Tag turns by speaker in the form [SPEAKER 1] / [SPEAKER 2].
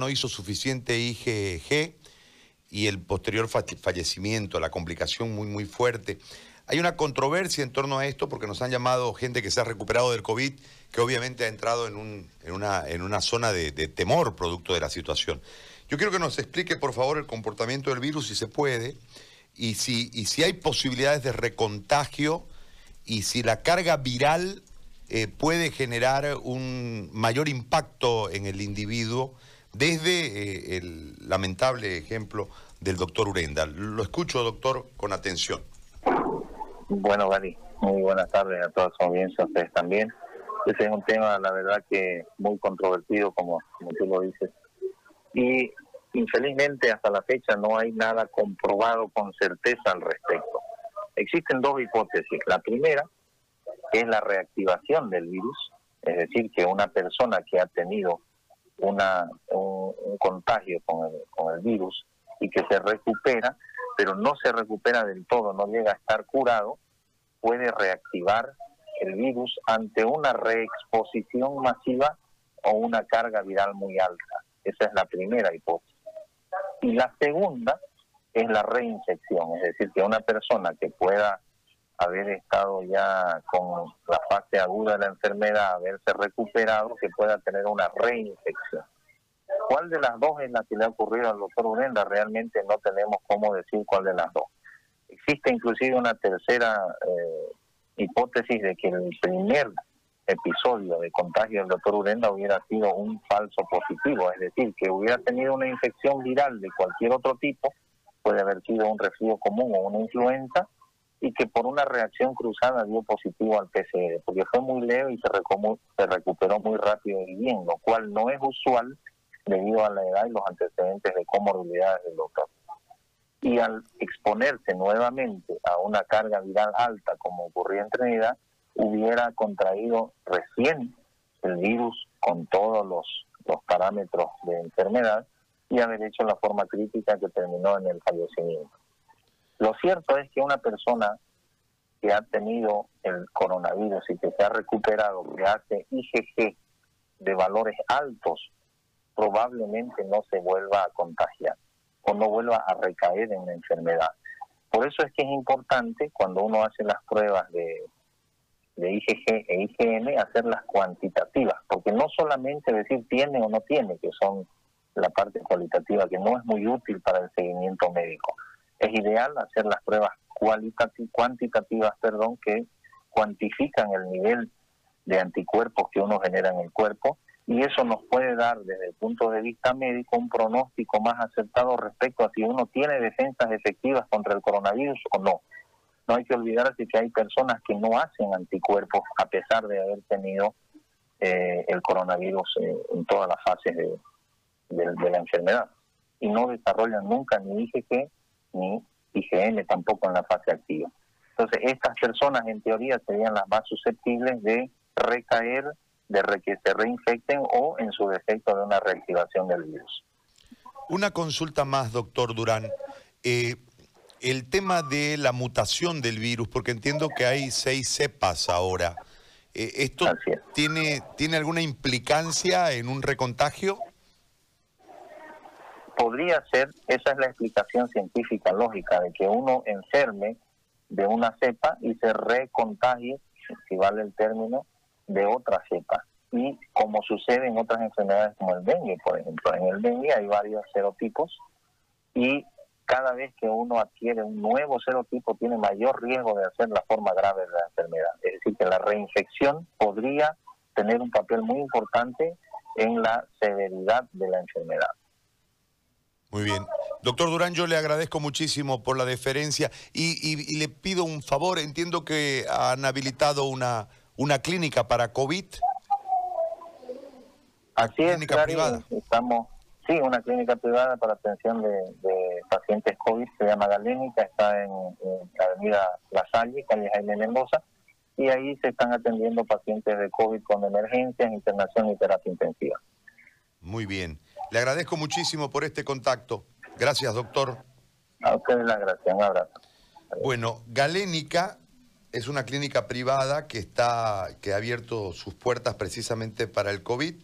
[SPEAKER 1] no hizo suficiente IgG y el posterior fallecimiento, la complicación muy, muy fuerte. Hay una controversia en torno a esto porque nos han llamado gente que se ha recuperado del COVID, que obviamente ha entrado en, un, en, una, zona de, temor producto de la situación. Yo quiero que nos explique, por favor, el comportamiento del virus, si se puede, y si, y si hay posibilidades de recontagio, y si la carga viral eh, puede generar un mayor impacto en el individuo desde eh, el lamentable ejemplo del doctor Urenda. Lo escucho, doctor, con atención.
[SPEAKER 2] Bueno, Gary, muy buenas tardes a toda su audiencia, a ustedes también. Ese es un tema, la verdad, que muy controvertido, como, como tú lo dices. Y infelizmente hasta la fecha no hay nada comprobado con certeza al respecto. Existen dos hipótesis. La primera es la reactivación del virus, es decir, que una persona que ha tenido una, un, contagio con el, con el virus y que se recupera, pero no se recupera del todo, no llega a estar curado, puede reactivar el virus ante una reexposición masiva o una carga viral muy alta. Esa es la primera hipótesis. Y la segunda es la reinfección, es decir, que una persona que pueda haber estado ya con la fase aguda de la enfermedad, haberse recuperado, que pueda tener una reinfección. ¿Cuál de las dos es la que le ha ocurrido al doctor Urenda? Realmente no tenemos cómo decir cuál de las dos. Existe inclusive una tercera eh, hipótesis de que el primer episodio de contagio del doctor Urenda hubiera sido un falso positivo, es decir, que hubiera tenido una infección viral de cualquier otro tipo, puede haber sido un resfrío común o una influenza, y que por una reacción cruzada dio positivo al PCR, porque fue muy leve y se, se recuperó muy rápido y bien, lo cual no es usual debido a la edad y los antecedentes de comorbilidades del doctor. Y al exponerse nuevamente a una carga viral alta, como ocurría en Trinidad, hubiera contraído recién el virus con todos los, los parámetros de enfermedad y haber hecho la forma crítica que terminó en el fallecimiento. Lo cierto es que una persona que ha tenido el coronavirus y que se ha recuperado, que hace IgG de valores altos, probablemente no se vuelva a contagiar o no vuelva a recaer en la enfermedad. Por eso es que es importante cuando uno hace las pruebas de, de IgG e IgM, hacerlas cuantitativas, porque no solamente decir tiene o no tiene, que son la parte cualitativa, que no es muy útil para el seguimiento médico es ideal hacer las pruebas cuantitativas perdón, que cuantifican el nivel de anticuerpos que uno genera en el cuerpo y eso nos puede dar desde el punto de vista médico un pronóstico más acertado respecto a si uno tiene defensas efectivas contra el coronavirus o no. No hay que olvidarse que hay personas que no hacen anticuerpos a pesar de haber tenido eh, el coronavirus eh, en todas las fases de, de la enfermedad y no desarrollan nunca ni IgG ni IgM tampoco en la fase activa. Entonces, estas personas en teoría serían las más susceptibles de recaer, de que se reinfecten o en su defecto de una reactivación del virus.
[SPEAKER 1] Una consulta más, doctor Durán. Eh, el tema de la mutación del virus, porque entiendo que hay seis cepas ahora. Eh, ¿Esto tiene, tiene alguna implicancia en un recontagio?
[SPEAKER 2] Podría ser, esa es la explicación científica lógica, de que uno enferme de una cepa y se recontagie, si vale el término, de otra cepa. Y como sucede en otras enfermedades como el dengue, por ejemplo, en el dengue hay varios serotipos y cada vez que uno adquiere un nuevo serotipo tiene mayor riesgo de hacer la forma grave de la enfermedad. Es decir, que la reinfección podría tener un papel muy importante en la severidad de la enfermedad.
[SPEAKER 1] Muy bien. Doctor Durán, yo le agradezco muchísimo por la deferencia y, le pido un favor. Entiendo que han habilitado una, una clínica para COVID.
[SPEAKER 2] Así es, privada. Estamos, sí, una clínica privada para atención de, pacientes COVID, se llama Galénica, está en, la avenida La Salle, calle Jaime Mendoza, y ahí se están atendiendo pacientes de COVID con emergencias, internación y terapia intensiva.
[SPEAKER 1] Muy bien. Le agradezco muchísimo por este contacto. Gracias, doctor.
[SPEAKER 2] A ustedes la gracia. Un abrazo.
[SPEAKER 1] Bueno, Galénica es una clínica privada que, está, que ha abierto sus puertas precisamente para el COVID